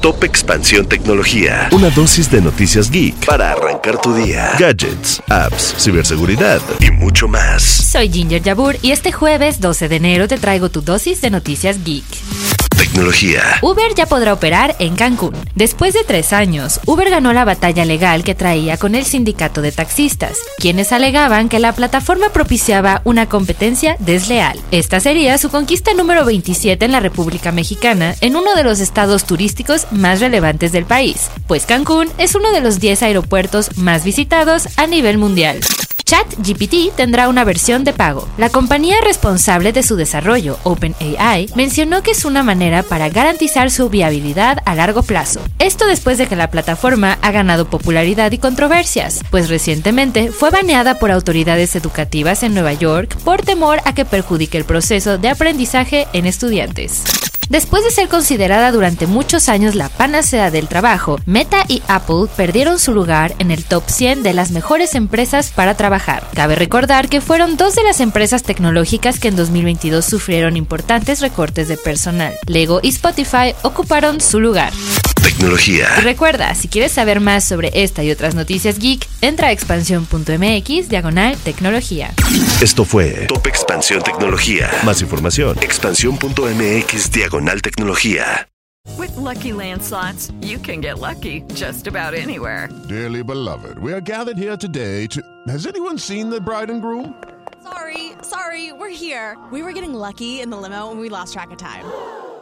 Top Expansión Tecnología. Una dosis de noticias geek para arrancar tu día. Gadgets, apps, ciberseguridad y mucho más. Soy Ginger Yabur y este jueves 12 de enero te traigo tu dosis de noticias geek. Uber ya podrá operar en Cancún. Después de tres años, Uber ganó la batalla legal que traía con el sindicato de taxistas, quienes alegaban que la plataforma propiciaba una competencia desleal. Esta sería su conquista número 27 en la República Mexicana, en uno de los estados turísticos más relevantes del país, pues Cancún es uno de los 10 aeropuertos más visitados a nivel mundial. ChatGPT tendrá una versión de pago. La compañía responsable de su desarrollo, OpenAI, mencionó que es una manera para garantizar su viabilidad a largo plazo. Esto después de que la plataforma ha ganado popularidad y controversias, pues recientemente fue baneada por autoridades educativas en Nueva York por temor a que perjudique el proceso de aprendizaje en estudiantes. Después de ser considerada durante muchos años la panacea del trabajo, Meta y Apple perdieron su lugar en el top 100 de las mejores empresas para trabajar. Cabe recordar que fueron dos de las empresas tecnológicas que en 2022 sufrieron importantes recortes de personal. Lego y Spotify ocuparon su lugar. Tecnología. Y recuerda, si quieres saber más sobre esta y otras noticias geek, entra a expansión.mx diagonal tecnología. Esto fue Top Expansión Tecnología. Más información. Expansión.mx diagonal tecnología. With lucky landslots, you can get lucky just about anywhere. Dearly beloved, we are gathered here today to. Has anyone seen the bride and groom? Sorry, sorry, we're here. We were getting lucky in the limo and we lost track of time.